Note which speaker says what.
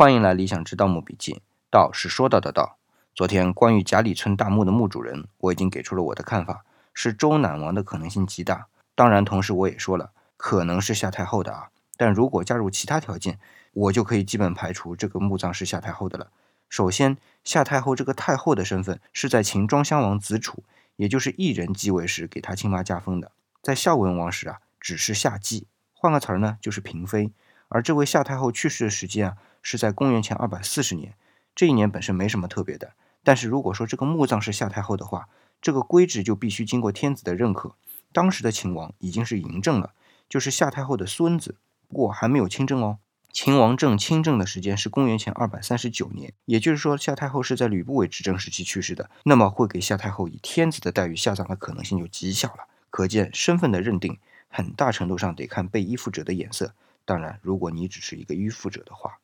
Speaker 1: 欢迎来理想之盗墓笔记。道是说到的道。昨天关于贾里村大墓的墓主人，我已经给出了我的看法，是周赧王的可能性极大。当然，同时我也说了，可能是夏太后的啊。但如果加入其他条件，我就可以基本排除这个墓葬是夏太后的了。首先，夏太后这个太后的身份是在秦庄襄王子楚，也就是异人继位时给他亲妈加封的，在孝文王时啊，只是夏姬，换个词儿呢，就是嫔妃。而这位夏太后去世的时间啊，是在公元前二百四十年。这一年本身没什么特别的，但是如果说这个墓葬是夏太后的话，这个规制就必须经过天子的认可。当时的秦王已经是嬴政了，就是夏太后的孙子，不过还没有亲政哦。秦王政亲政的时间是公元前二百三十九年，也就是说夏太后是在吕不韦执政时期去世的，那么会给夏太后以天子的待遇下葬的可能性就极小了。可见身份的认定很大程度上得看被依附者的眼色。当然，如果你只是一个迂腐者的话。